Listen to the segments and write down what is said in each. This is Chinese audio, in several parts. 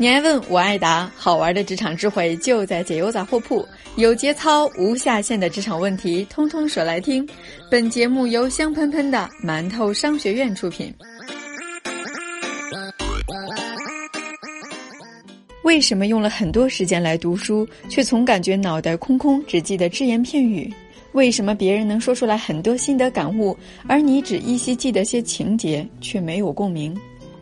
你爱问，我爱答，好玩的职场智慧就在解忧杂货铺，有节操、无下限的职场问题，通通说来听。本节目由香喷喷的馒头商学院出品。为什么用了很多时间来读书，却总感觉脑袋空空，只记得只言片语？为什么别人能说出来很多心得感悟，而你只依稀记得些情节，却没有共鸣？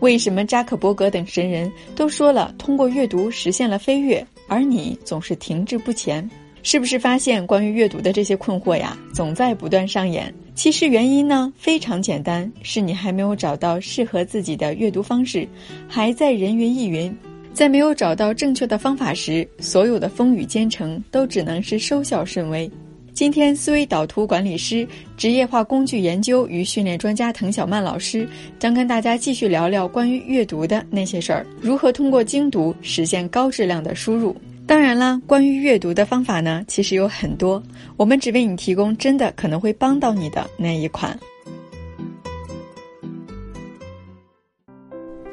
为什么扎克伯格等神人都说了通过阅读实现了飞跃，而你总是停滞不前？是不是发现关于阅读的这些困惑呀，总在不断上演？其实原因呢非常简单，是你还没有找到适合自己的阅读方式，还在人云亦云。在没有找到正确的方法时，所有的风雨兼程都只能是收效甚微。今天，思维导图管理师、职业化工具研究与训练专家滕小曼老师将跟大家继续聊聊关于阅读的那些事儿，如何通过精读实现高质量的输入。当然啦，关于阅读的方法呢，其实有很多，我们只为你提供真的可能会帮到你的那一款。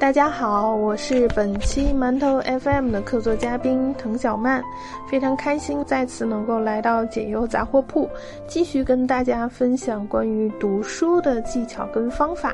大家好，我是本期馒头 FM 的客座嘉宾滕小曼，非常开心再次能够来到解忧杂货铺，继续跟大家分享关于读书的技巧跟方法。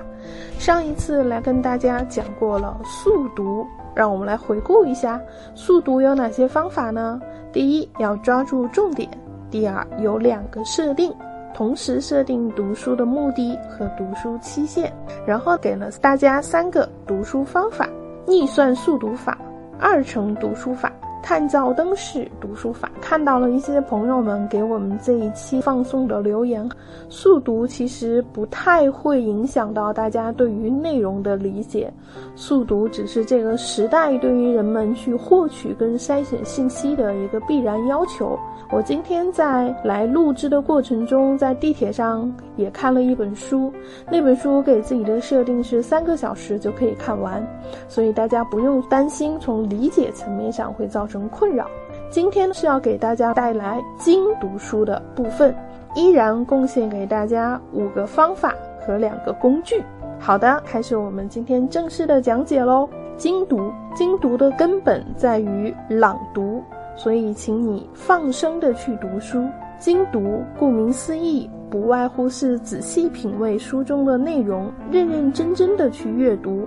上一次来跟大家讲过了速读，让我们来回顾一下速读有哪些方法呢？第一，要抓住重点；第二，有两个设定。同时设定读书的目的和读书期限，然后给了大家三个读书方法：逆算速读法、二程读书法。探照灯式读书法，看到了一些朋友们给我们这一期放送的留言。速读其实不太会影响到大家对于内容的理解，速读只是这个时代对于人们去获取跟筛选信息的一个必然要求。我今天在来录制的过程中，在地铁上也看了一本书，那本书给自己的设定是三个小时就可以看完，所以大家不用担心从理解层面上会造。成困扰。今天是要给大家带来精读书的部分，依然贡献给大家五个方法和两个工具。好的，开始我们今天正式的讲解喽。精读，精读的根本在于朗读，所以请你放声的去读书。精读，顾名思义，不外乎是仔细品味书中的内容，认认真真的去阅读。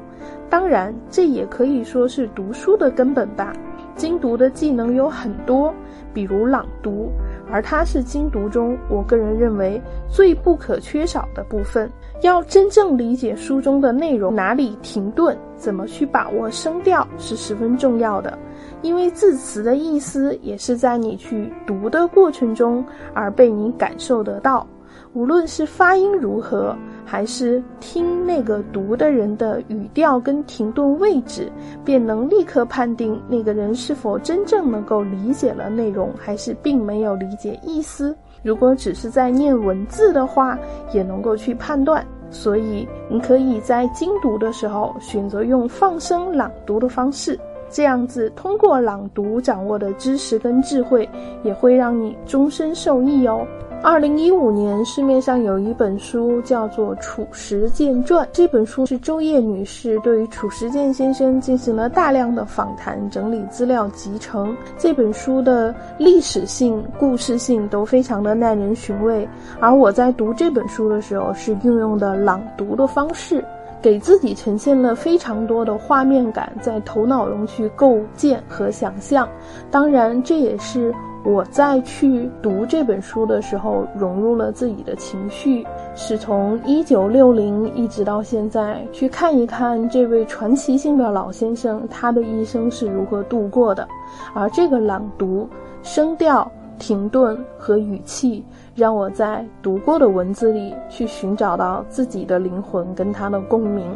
当然，这也可以说是读书的根本吧。精读的技能有很多，比如朗读，而它是精读中我个人认为最不可缺少的部分。要真正理解书中的内容，哪里停顿，怎么去把握声调，是十分重要的。因为字词的意思也是在你去读的过程中而被你感受得到，无论是发音如何。还是听那个读的人的语调跟停顿位置，便能立刻判定那个人是否真正能够理解了内容，还是并没有理解意思。如果只是在念文字的话，也能够去判断。所以，你可以在精读的时候选择用放声朗读的方式，这样子通过朗读掌握的知识跟智慧，也会让你终身受益哦。二零一五年，市面上有一本书叫做《褚时健传》。这本书是周叶女士对于褚时健先生进行了大量的访谈，整理资料集成。这本书的历史性、故事性都非常的耐人寻味。而我在读这本书的时候，是运用的朗读的方式，给自己呈现了非常多的画面感，在头脑中去构建和想象。当然，这也是。我在去读这本书的时候，融入了自己的情绪，是从一九六零一直到现在，去看一看这位传奇性的老先生他的一生是如何度过的。而这个朗读、声调、停顿和语气，让我在读过的文字里去寻找到自己的灵魂跟他的共鸣。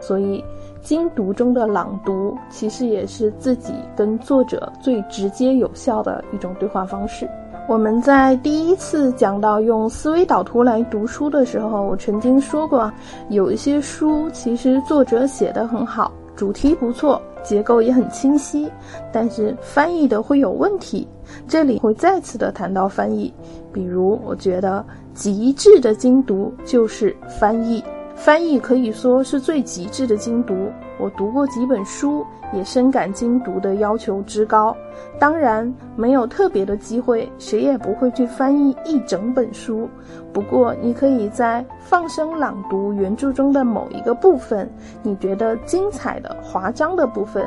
所以。精读中的朗读，其实也是自己跟作者最直接有效的一种对话方式。我们在第一次讲到用思维导图来读书的时候，我曾经说过，有一些书其实作者写的很好，主题不错，结构也很清晰，但是翻译的会有问题。这里会再次的谈到翻译，比如我觉得极致的精读就是翻译。翻译可以说是最极致的精读。我读过几本书，也深感精读的要求之高。当然，没有特别的机会，谁也不会去翻译一整本书。不过，你可以在放声朗读原著中的某一个部分，你觉得精彩的、华章的部分，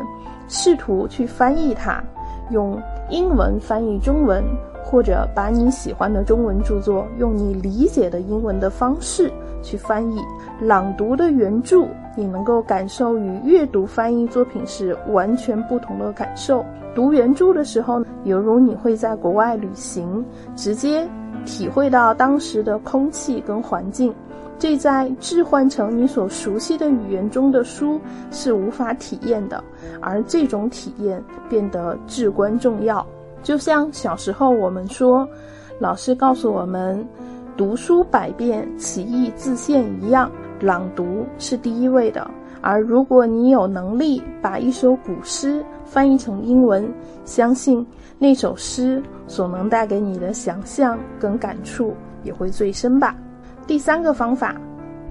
试图去翻译它，用英文翻译中文。或者把你喜欢的中文著作用你理解的英文的方式去翻译朗读的原著，你能够感受与阅读翻译作品是完全不同的感受。读原著的时候，犹如你会在国外旅行，直接体会到当时的空气跟环境，这在置换成你所熟悉的语言中的书是无法体验的，而这种体验变得至关重要。就像小时候我们说，老师告诉我们，读书百遍，其义自现一样，朗读是第一位的。而如果你有能力把一首古诗翻译成英文，相信那首诗所能带给你的想象跟感触也会最深吧。第三个方法，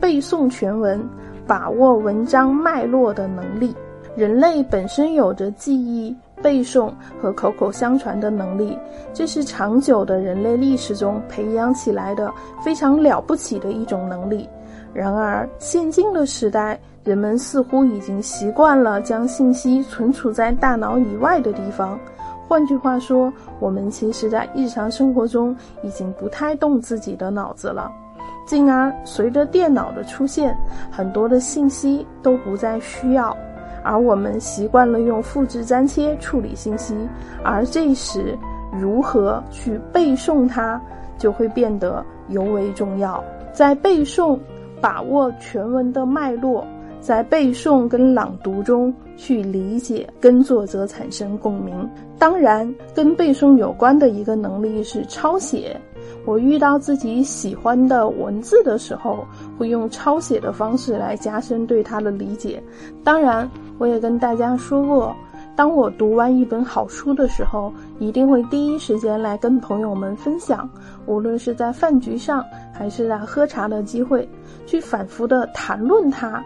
背诵全文，把握文章脉络的能力。人类本身有着记忆。背诵和口口相传的能力，这是长久的人类历史中培养起来的非常了不起的一种能力。然而，现今的时代，人们似乎已经习惯了将信息存储在大脑以外的地方。换句话说，我们其实在日常生活中已经不太动自己的脑子了。进而，随着电脑的出现，很多的信息都不再需要。而我们习惯了用复制粘贴处理信息，而这时如何去背诵它，就会变得尤为重要。在背诵，把握全文的脉络，在背诵跟朗读中去理解，跟作者产生共鸣。当然，跟背诵有关的一个能力是抄写。我遇到自己喜欢的文字的时候，会用抄写的方式来加深对它的理解。当然。我也跟大家说过，当我读完一本好书的时候，一定会第一时间来跟朋友们分享。无论是在饭局上，还是在喝茶的机会，去反复的谈论它，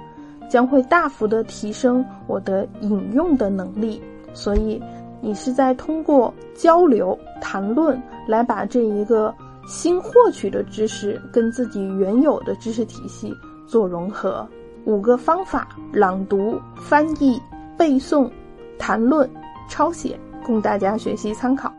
将会大幅的提升我的引用的能力。所以，你是在通过交流谈论来把这一个新获取的知识跟自己原有的知识体系做融合。五个方法：朗读、翻译、背诵、谈论、抄写，供大家学习参考。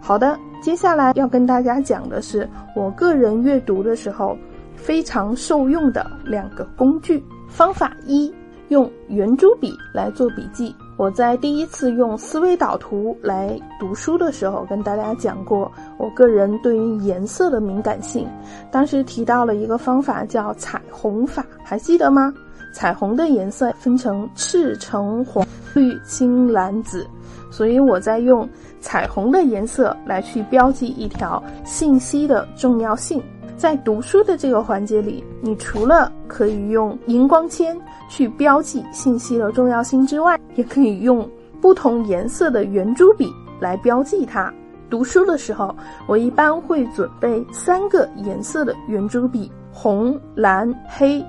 好的，接下来要跟大家讲的是我个人阅读的时候非常受用的两个工具。方法一：用圆珠笔来做笔记。我在第一次用思维导图来读书的时候，跟大家讲过，我个人对于颜色的敏感性。当时提到了一个方法叫彩虹法，还记得吗？彩虹的颜色分成赤、橙、黄、绿、青、蓝、紫，所以我在用彩虹的颜色来去标记一条信息的重要性。在读书的这个环节里，你除了可以用荧光铅去标记信息的重要性之外，也可以用不同颜色的圆珠笔来标记它。读书的时候，我一般会准备三个颜色的圆珠笔：红、蓝、黑，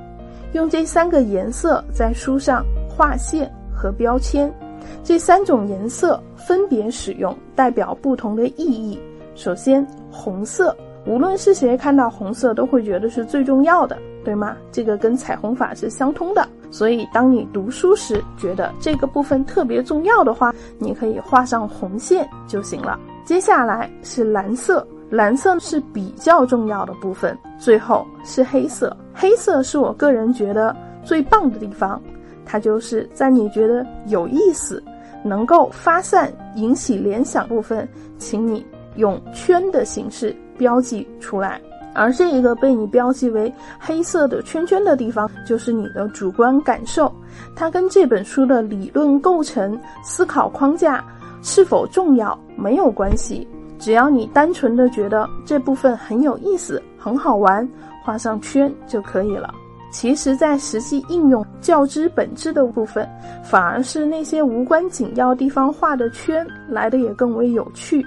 用这三个颜色在书上画线和标签。这三种颜色分别使用，代表不同的意义。首先，红色。无论是谁看到红色，都会觉得是最重要的，对吗？这个跟彩虹法是相通的。所以，当你读书时觉得这个部分特别重要的话，你可以画上红线就行了。接下来是蓝色，蓝色是比较重要的部分。最后是黑色，黑色是我个人觉得最棒的地方，它就是在你觉得有意思、能够发散、引起联想部分，请你用圈的形式。标记出来，而这一个被你标记为黑色的圈圈的地方，就是你的主观感受，它跟这本书的理论构成、思考框架是否重要没有关系。只要你单纯的觉得这部分很有意思、很好玩，画上圈就可以了。其实，在实际应用较之本质的部分，反而是那些无关紧要地方画的圈来的也更为有趣。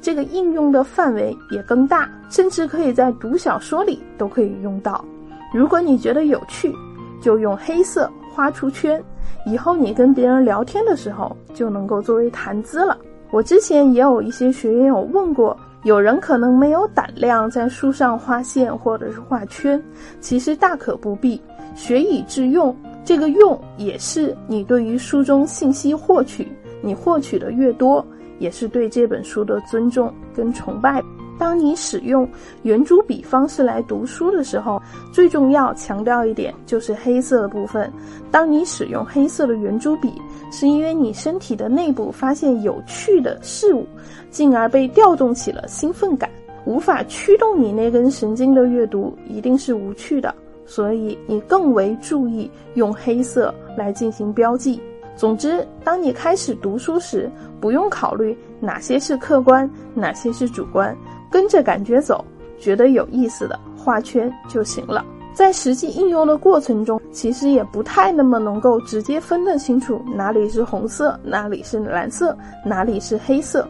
这个应用的范围也更大，甚至可以在读小说里都可以用到。如果你觉得有趣，就用黑色画出圈，以后你跟别人聊天的时候就能够作为谈资了。我之前也有一些学员有问过，有人可能没有胆量在书上画线或者是画圈，其实大可不必，学以致用。这个用也是你对于书中信息获取，你获取的越多，也是对这本书的尊重跟崇拜。当你使用圆珠笔方式来读书的时候，最重要强调一点就是黑色的部分。当你使用黑色的圆珠笔，是因为你身体的内部发现有趣的事物，进而被调动起了兴奋感。无法驱动你那根神经的阅读，一定是无趣的。所以你更为注意用黑色来进行标记。总之，当你开始读书时，不用考虑哪些是客观，哪些是主观，跟着感觉走，觉得有意思的画圈就行了。在实际应用的过程中，其实也不太那么能够直接分得清楚哪里是红色，哪里是蓝色，哪里是黑色。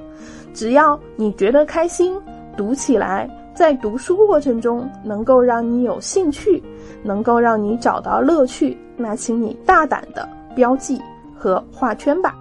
只要你觉得开心，读起来。在读书过程中，能够让你有兴趣，能够让你找到乐趣，那请你大胆的标记和画圈吧。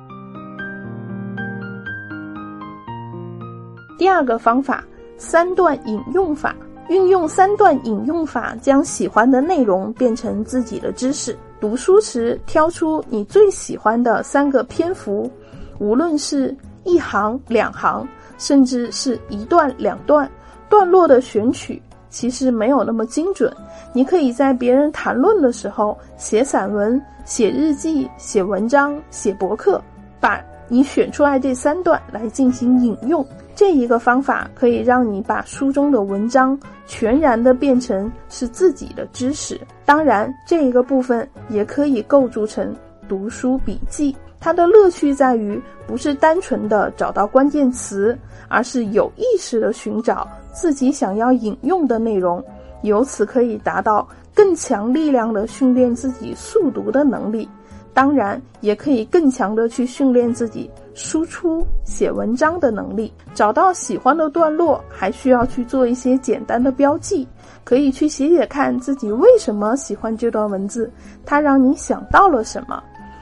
第二个方法，三段引用法，运用三段引用法，将喜欢的内容变成自己的知识。读书时，挑出你最喜欢的三个篇幅，无论是一行、两行，甚至是一段、两段。段落的选取其实没有那么精准，你可以在别人谈论的时候写散文、写日记、写文章、写博客，把你选出来这三段来进行引用。这一个方法可以让你把书中的文章全然的变成是自己的知识。当然，这一个部分也可以构筑成读书笔记。它的乐趣在于不是单纯的找到关键词，而是有意识的寻找。自己想要引用的内容，由此可以达到更强力量的训练自己速读的能力，当然也可以更强的去训练自己输出写文章的能力。找到喜欢的段落，还需要去做一些简单的标记，可以去写写看自己为什么喜欢这段文字，它让你想到了什么。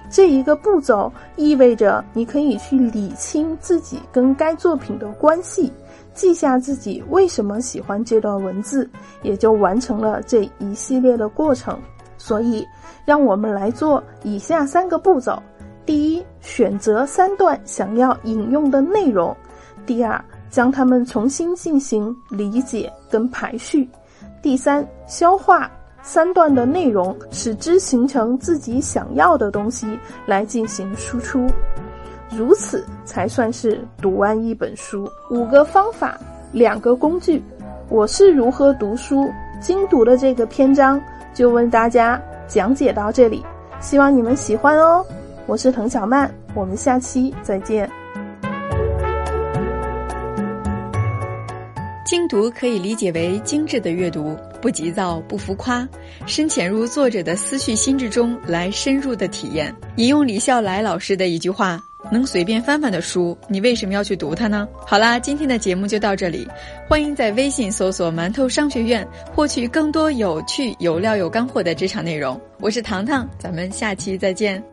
这一个步骤意味着你可以去理清自己跟该作品的关系。记下自己为什么喜欢这段文字，也就完成了这一系列的过程。所以，让我们来做以下三个步骤：第一，选择三段想要引用的内容；第二，将它们重新进行理解跟排序；第三，消化三段的内容，使之形成自己想要的东西来进行输出。如此才算是读完一本书。五个方法，两个工具。我是如何读书精读的这个篇章，就为大家讲解到这里。希望你们喜欢哦。我是滕小曼，我们下期再见。精读可以理解为精致的阅读，不急躁，不浮夸，深潜入作者的思绪心智中来深入的体验。引用李笑来老师的一句话。能随便翻翻的书，你为什么要去读它呢？好啦，今天的节目就到这里，欢迎在微信搜索“馒头商学院”获取更多有趣、有料、有干货的职场内容。我是糖糖，咱们下期再见。